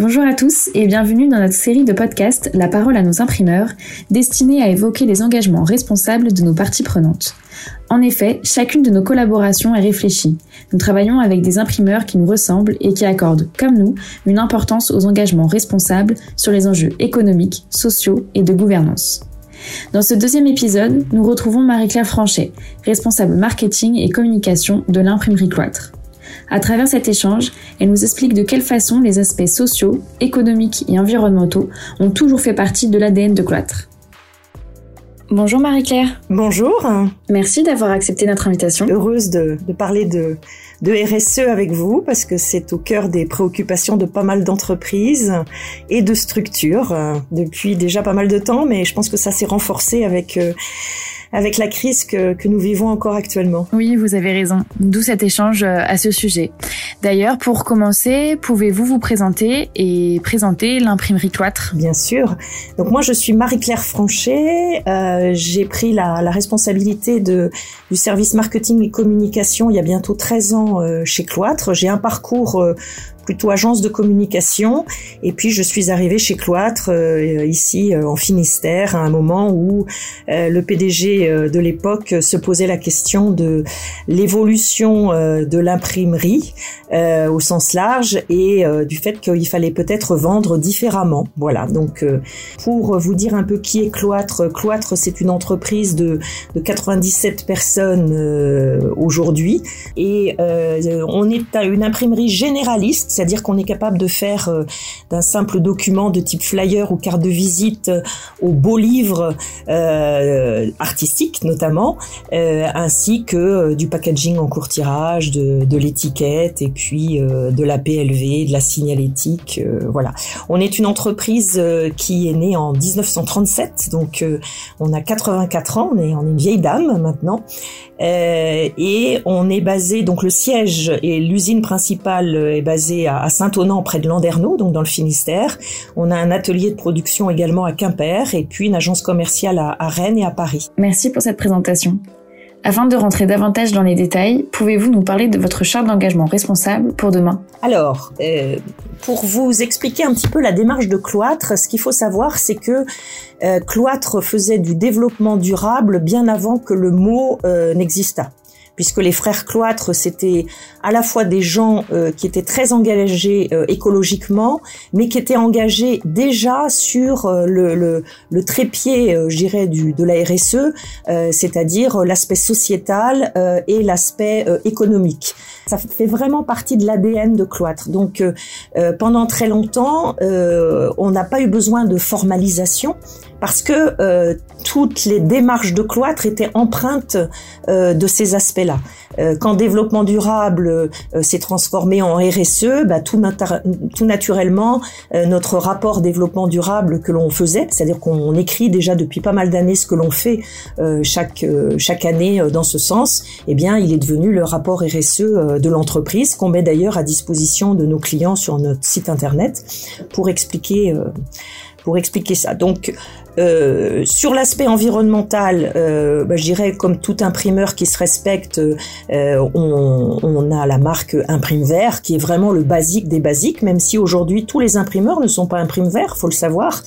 Bonjour à tous et bienvenue dans notre série de podcasts La parole à nos imprimeurs, destinée à évoquer les engagements responsables de nos parties prenantes. En effet, chacune de nos collaborations est réfléchie. Nous travaillons avec des imprimeurs qui nous ressemblent et qui accordent, comme nous, une importance aux engagements responsables sur les enjeux économiques, sociaux et de gouvernance. Dans ce deuxième épisode, nous retrouvons Marie-Claire Franchet, responsable marketing et communication de l'imprimerie Cloître. À travers cet échange, elle nous explique de quelle façon les aspects sociaux, économiques et environnementaux ont toujours fait partie de l'ADN de Cloître. Bonjour Marie-Claire. Bonjour. Merci d'avoir accepté notre invitation. Heureuse de, parler de, de RSE avec vous parce que c'est au cœur des préoccupations de pas mal d'entreprises et de structures euh, depuis déjà pas mal de temps, mais je pense que ça s'est renforcé avec euh, avec la crise que, que nous vivons encore actuellement. Oui, vous avez raison. D'où cet échange euh, à ce sujet. D'ailleurs, pour commencer, pouvez-vous vous présenter et présenter l'imprimerie Cloître? Bien sûr. Donc moi, je suis Marie-Claire Franchet. Euh, J'ai pris la, la, responsabilité de, du service marketing et communication il y a bientôt 13 ans euh, chez Cloître. J'ai un parcours euh, plutôt agence de communication. Et puis je suis arrivée chez Cloître euh, ici euh, en Finistère à un moment où euh, le PDG de l'époque se posait la question de l'évolution de l'imprimerie au sens large et du fait qu'il fallait peut-être vendre différemment. Voilà. Donc pour vous dire un peu qui est Cloître, Cloître c'est une entreprise de, de 97 personnes aujourd'hui et on est à une imprimerie généraliste c'est-à-dire qu'on est capable de faire euh, d'un simple document de type flyer ou carte de visite euh, au beau livre euh, artistique notamment, ainsi que du packaging en court tirage, de, l'étiquette et puis de la PLV, de la signalétique. voilà. On est une entreprise qui est née en 1937, donc on a 84 ans, on est, on est une vieille dame maintenant, et on est basé, donc le siège et l'usine principale est basée à, Saint-Onan, près de Landerneau, donc dans le Finistère. On a un atelier de production également à Quimper et puis une agence commerciale à, Rennes et à Paris. Merci pour cette présentation. Afin de rentrer davantage dans les détails, pouvez-vous nous parler de votre charte d'engagement responsable pour demain? Alors, euh, pour vous expliquer un petit peu la démarche de Cloître, ce qu'il faut savoir, c'est que euh, Cloître faisait du développement durable bien avant que le mot euh, n'existât puisque les frères cloîtres, c'était à la fois des gens euh, qui étaient très engagés euh, écologiquement, mais qui étaient engagés déjà sur euh, le, le, le, trépied, je dirais, du, de la RSE, c'est-à-dire l'aspect sociétal et l'aspect économique. Ça fait vraiment partie de l'ADN de cloître. Donc, pendant très longtemps, on n'a pas eu besoin de formalisation parce que euh, toutes les démarches de cloître étaient empreintes euh, de ces aspects-là. Euh, quand développement durable s'est transformé en RSE, bah, tout, tout, naturellement, notre rapport développement durable que l'on faisait, c'est-à-dire qu'on écrit déjà depuis pas mal d'années ce que l'on fait chaque chaque année dans ce sens, eh bien, il est devenu le rapport RSE de l'entreprise qu'on met d'ailleurs à disposition de nos clients sur notre site internet pour expliquer pour expliquer ça. Donc euh, sur l'aspect environnemental, euh, bah, je dirais comme tout imprimeur qui se respecte, euh, on, a la marque Imprime Vert qui est vraiment le basique des basiques, même si aujourd'hui tous les imprimeurs ne sont pas Imprime Vert, faut le savoir,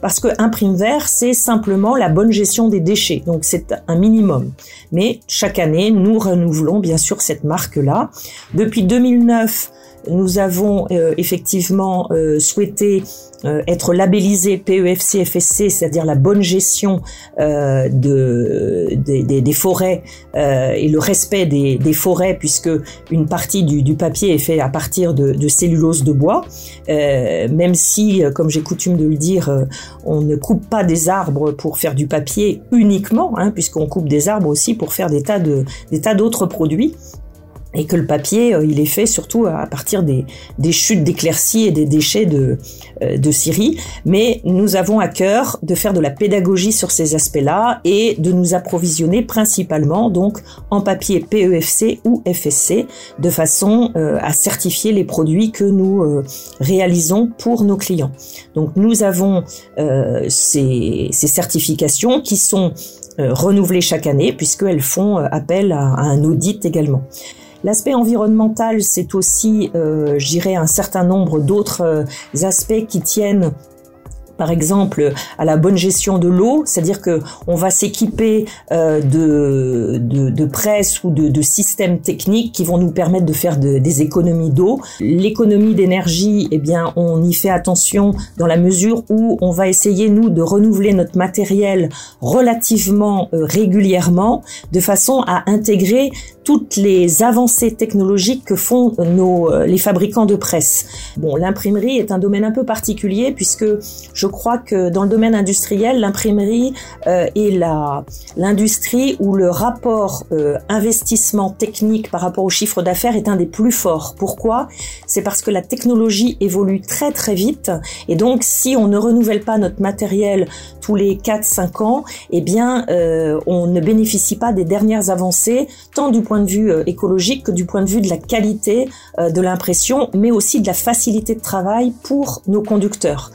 parce que Imprime Vert c'est simplement la bonne gestion des déchets, donc c'est un minimum. Mais chaque année, nous renouvelons bien sûr cette marque-là. Depuis 2009, nous avons euh, effectivement euh, souhaité euh, être labellisé PEFC FSC, c'est-à-dire la bonne gestion de, des, forêts et le respect des, forêts, puisque une partie du, papier est fait à partir de, cellulose de bois, même si, comme j'ai coutume de le dire, on ne coupe pas des arbres pour faire du papier uniquement, hein, puisqu'on coupe des arbres aussi pour faire des tas de des tas d'autres produits et que le papier, euh, il est fait surtout à partir des, des chutes d'éclaircies et des déchets de, euh, de Syrie. Mais nous avons à cœur de faire de la pédagogie sur ces aspects-là et de nous approvisionner principalement donc en papier PEFC ou FSC de façon euh, à certifier les produits que nous réalisons pour nos clients. Donc nous avons ces, ces certifications qui sont renouvelées chaque année puisqu'elles font appel à un audit également. L'aspect environnemental, c'est aussi, euh, un certain nombre d'autres euh, aspects qui tiennent par exemple à la bonne gestion de l'eau, c'est-à-dire que on va s'équiper euh, de, de, de, presse ou de, de, systèmes techniques qui vont nous permettre de faire des économies d'eau. L'économie d'énergie, eh bien, on y fait attention dans la mesure où on va essayer nous de renouveler notre matériel relativement euh, régulièrement, de façon à intégrer toutes les avancées technologiques que font nos euh, les fabricants de presse. Bon, l'imprimerie est un domaine un peu particulier puisque je crois que dans le domaine industriel, l'imprimerie euh, est la l'industrie où le rapport euh, investissement technique par rapport au chiffre d'affaires est un des plus forts. Pourquoi? C'est parce que la technologie évolue très très vite et donc si on ne renouvelle pas notre matériel tous les 4-5 ans, eh bien euh, on ne bénéficie pas des dernières avancées tant du point de vue euh, écologique que du point de vue de la qualité euh, de l'impression, mais aussi de la facilité de travail pour nos conducteurs.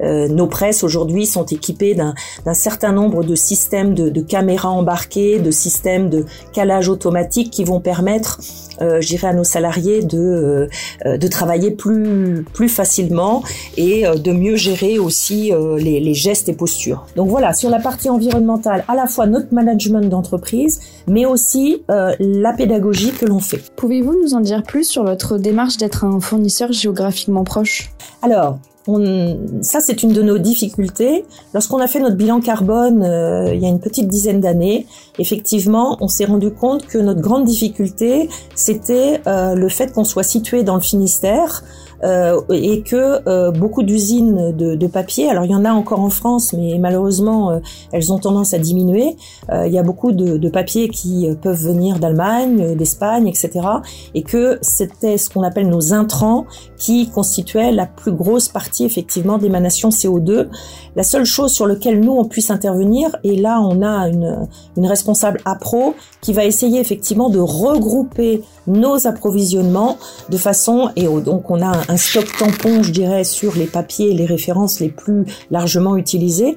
Euh, nos presses aujourd'hui sont équipées d'un certain nombre de systèmes de, de, caméras embarquées, de systèmes de calage automatique qui vont permettre, euh, j'irai à nos salariés de, euh, de travailler plus, plus facilement et euh, de mieux gérer aussi les, les, gestes et postures. Donc voilà, sur la partie environnementale, à la fois notre management d'entreprise, mais aussi la pédagogie que l'on fait. Pouvez-vous nous en dire plus sur votre démarche d'être un fournisseur géographiquement proche? Alors, ça, c'est une de nos difficultés. Lorsqu'on a fait notre bilan carbone euh, il y a une petite dizaine d'années, effectivement, on s'est rendu compte que notre grande difficulté, c'était euh, le fait qu'on soit situé dans le Finistère, euh, et que euh, beaucoup d'usines de, de, papier, alors il y en a encore en France, mais malheureusement euh, elles ont tendance à diminuer. il y a beaucoup de, de papiers qui peuvent venir d'Allemagne, d'Espagne, etc. Et que c'était ce qu'on appelle nos intrants qui constituaient la plus grosse partie effectivement d'émanation CO2. La seule chose sur laquelle nous on puisse intervenir, et là on a une, une responsable APRO qui va essayer effectivement de regrouper nos approvisionnements de façon et donc on a un stock tampon je dirais sur les papiers les références les plus largement utilisés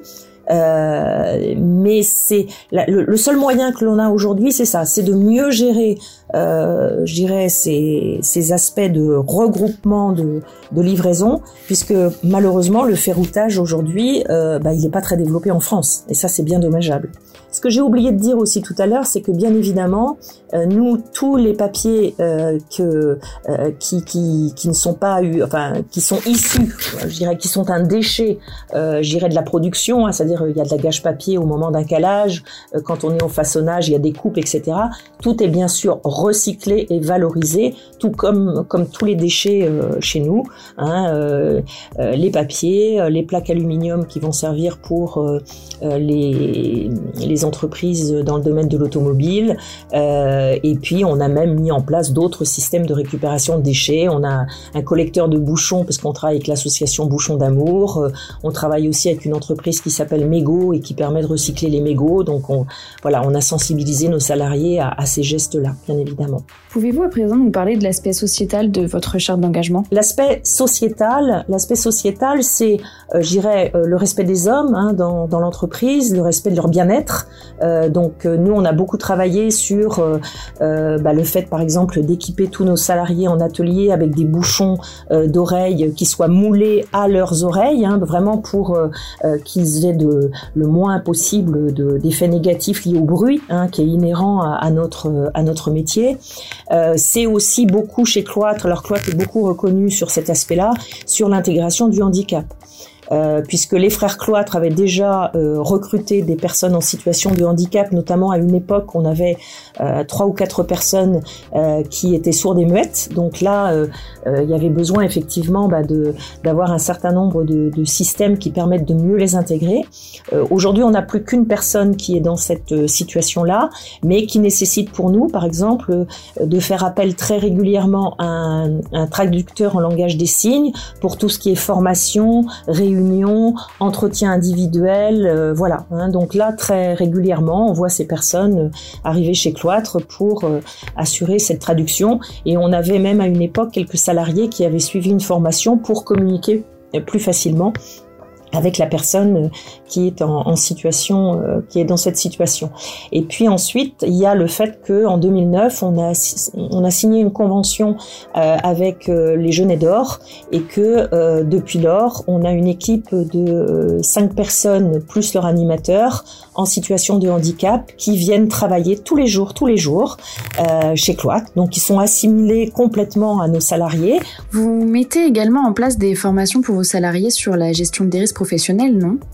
euh, mais c'est le, seul moyen que l'on a aujourd'hui, c'est ça, c'est de mieux gérer, euh, je dirais, ces, ces, aspects de regroupement de, livraison, puisque malheureusement le ferroutage aujourd'hui, euh, bah, il n'est pas très développé en France, et ça c'est bien dommageable. Ce que j'ai oublié de dire aussi tout à l'heure, c'est que bien évidemment, euh, nous, tous les papiers euh, que, qui, qui, qui, ne sont pas eu, enfin, qui sont issus, je dirais, qui sont un déchet, je dirais, de la production, hein, c'est-à-dire il y a de la gâche papier au moment d'un calage, quand on est au façonnage, il y a des coupes, etc. Tout est bien sûr recyclé et valorisé, tout comme comme tous les déchets chez nous, hein, les papiers, les plaques aluminium qui vont servir pour les les entreprises dans le domaine de l'automobile. Euh, et puis, on a même mis en place d'autres systèmes de récupération de déchets. On a un collecteur de bouchons parce qu'on travaille avec l'association Bouchons d'amour. Euh, on travaille aussi avec une entreprise qui s'appelle Mégo et qui permet de recycler les mégots. Donc, on, voilà, on a sensibilisé nos salariés à, à ces gestes-là, bien évidemment. Pouvez-vous à présent nous parler de l'aspect sociétal de votre charte d'engagement? L'aspect sociétal, l'aspect sociétal, c'est, euh, j'irais, euh, le respect des hommes hein, dans, dans l'entreprise, le respect de leur bien-être, euh, donc nous, on a beaucoup travaillé sur bah, le fait, par exemple, d'équiper tous nos salariés en atelier avec des bouchons d'oreilles qui soient moulés à leurs oreilles, hein, vraiment pour qu'ils aient de, le moins possible d'effets négatifs liés au bruit, hein, qui est inhérent à, à, notre à notre métier. C'est aussi beaucoup chez Cloître, alors Cloître est beaucoup reconnu sur cet aspect-là, sur l'intégration du handicap. Euh, puisque les frères Cloître avaient déjà euh, recruté des personnes en situation de handicap, notamment à une époque on avait euh, trois ou quatre personnes qui étaient sourdes et muettes. Donc là, il y avait besoin effectivement bah, d'avoir un certain nombre de, de, systèmes qui permettent de mieux les intégrer. Aujourd'hui, on n'a plus qu'une personne qui est dans cette situation-là, mais qui nécessite pour nous, par exemple, de faire appel très régulièrement à un, un traducteur en langage des signes pour tout ce qui est formation, réunion réunions, entretien individuel, euh, voilà. Hein. donc là, très régulièrement, on voit ces personnes euh, arriver chez Cloître pour euh, assurer cette traduction. Et on avait même à une époque quelques salariés qui avaient suivi une formation pour communiquer plus facilement avec la personne qui est en, situation, euh, qui est dans cette situation. Et puis ensuite, il y a le fait que en 2009, on a signé une convention euh, avec euh, les Genets d'Or et que depuis lors, on a une équipe de cinq personnes plus leur animateur en situation de handicap qui viennent travailler tous les jours, tous les jours chez Cloître. Donc, ils sont assimilés complètement à nos salariés. Vous mettez également en place des formations pour vos salariés sur la gestion des risques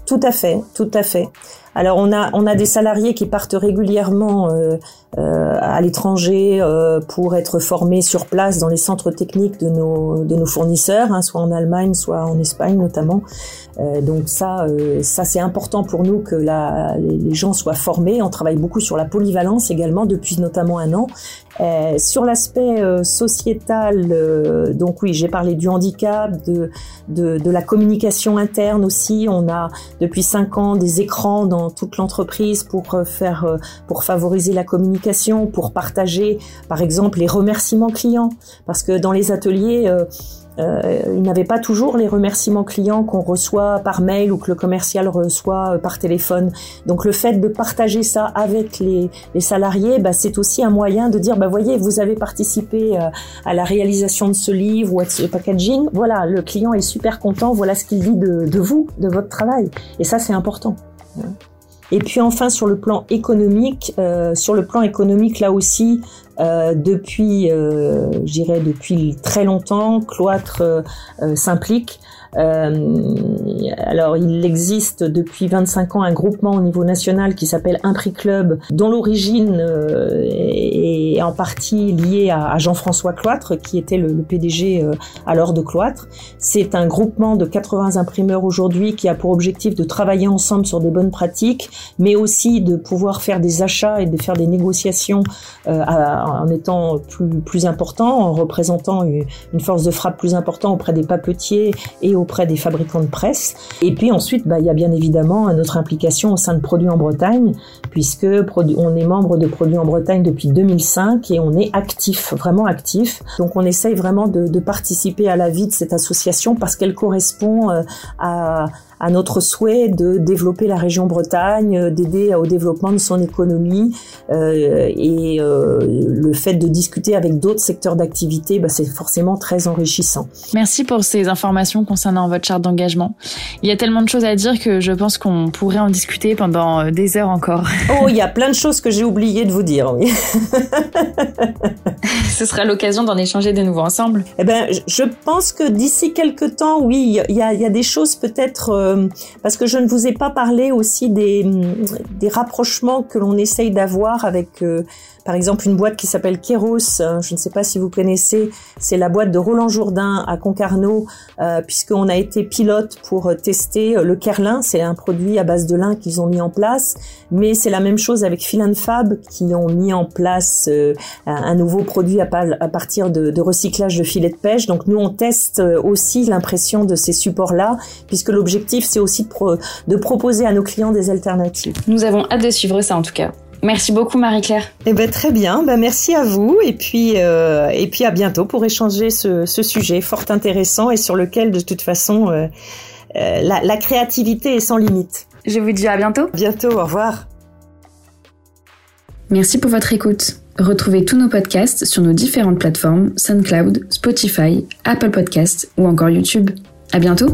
Tout à fait, tout à fait. Alors on a des salariés qui partent régulièrement euh, euh, à l'étranger euh, pour être formés sur place dans les centres techniques de nos de nos fournisseurs, hein, soit en Allemagne, soit en Espagne notamment. Donc ça ça c'est important pour nous que la, les, gens soient formés. On travaille beaucoup sur la polyvalence également depuis notamment un an. sur l'aspect sociétal, donc oui j'ai parlé du handicap, de, de de la communication interne aussi. On a depuis cinq ans des écrans dans toute l'entreprise pour euh, faire, euh, pour favoriser la communication, pour partager, par exemple, les remerciements clients, parce que dans les ateliers euh, euh, il n'avait pas toujours les remerciements clients qu'on reçoit par mail ou que le commercial reçoit par téléphone. Donc le fait de partager ça avec les, salariés, bah, c'est aussi un moyen de dire, bah, voyez, vous avez participé à la réalisation de ce livre ou à ce packaging. Voilà, le client est super content. Voilà ce qu'il dit de vous, de votre travail. Et ça, c'est important. Et puis enfin sur le plan économique, euh, sur le plan économique là aussi, euh, depuis, euh, je dirais depuis très longtemps, Cloître euh, s'implique. euh, alors, il existe depuis 25 ans un groupement au niveau national qui s'appelle Un Prix Club, dont l'origine euh, est en partie liée à, Jean-François Cloître, qui était le, PDG euh, alors de Cloître. C'est un groupement de 80 imprimeurs aujourd'hui qui a pour objectif de travailler ensemble sur des bonnes pratiques, mais aussi de pouvoir faire des achats et de faire des négociations en étant plus, plus important, en représentant une force de frappe plus importante auprès des papetiers et auprès des fabricants de presse. Et puis ensuite, bah, il y a bien évidemment notre implication au sein de Produits en Bretagne, puisque on est membre de Produits en Bretagne depuis 2005 et on est actif, vraiment actif. Donc on essaye vraiment de, participer à la vie de cette association parce qu'elle correspond euh, à à notre souhait de développer la région Bretagne, euh, d'aider au développement de son économie euh, et euh, le fait de discuter avec d'autres secteurs d'activité, bah, c'est forcément très enrichissant. Merci pour ces informations concernant votre charte d'engagement. Il y a tellement de choses à dire que je pense qu'on pourrait en discuter pendant des heures encore. Oh, il y a plein de choses que j'ai oublié de vous dire. Oui. Ce sera l'occasion d'en échanger de nouveau ensemble. Eh ben, je pense que d'ici quelques temps, oui, il y a, il y a des choses peut-être euh, parce que je ne vous ai pas parlé aussi des, rapprochements que l'on essaye d'avoir avec euh, par exemple une boîte qui s'appelle Keros, hein, je ne sais pas si vous connaissez, c'est la boîte de Roland Jourdain à Concarneau, euh, puisqu'on a été pilote pour euh, tester euh, le Kerlin, c'est un produit à base de lin qu'ils ont mis en place, mais c'est la même chose avec Filan Fab qui ont mis en place euh, un nouveau produit à, partir de, recyclage de filets de pêche. Donc nous on teste aussi l'impression de ces supports-là, puisque l'objectif c'est aussi de, de proposer à nos clients des alternatives. Nous avons hâte de suivre ça en tout cas. Merci beaucoup Marie-Claire. Eh ben très bien, ben merci à vous et puis euh, et puis à bientôt pour échanger ce, ce, sujet fort intéressant et sur lequel de toute façon euh, euh, la, la, créativité est sans limite. Je vous dis à bientôt. Bientôt, au revoir. Merci pour votre écoute. Retrouvez tous nos podcasts sur nos différentes plateformes SoundCloud, Spotify, Apple Podcasts ou encore YouTube. À bientôt.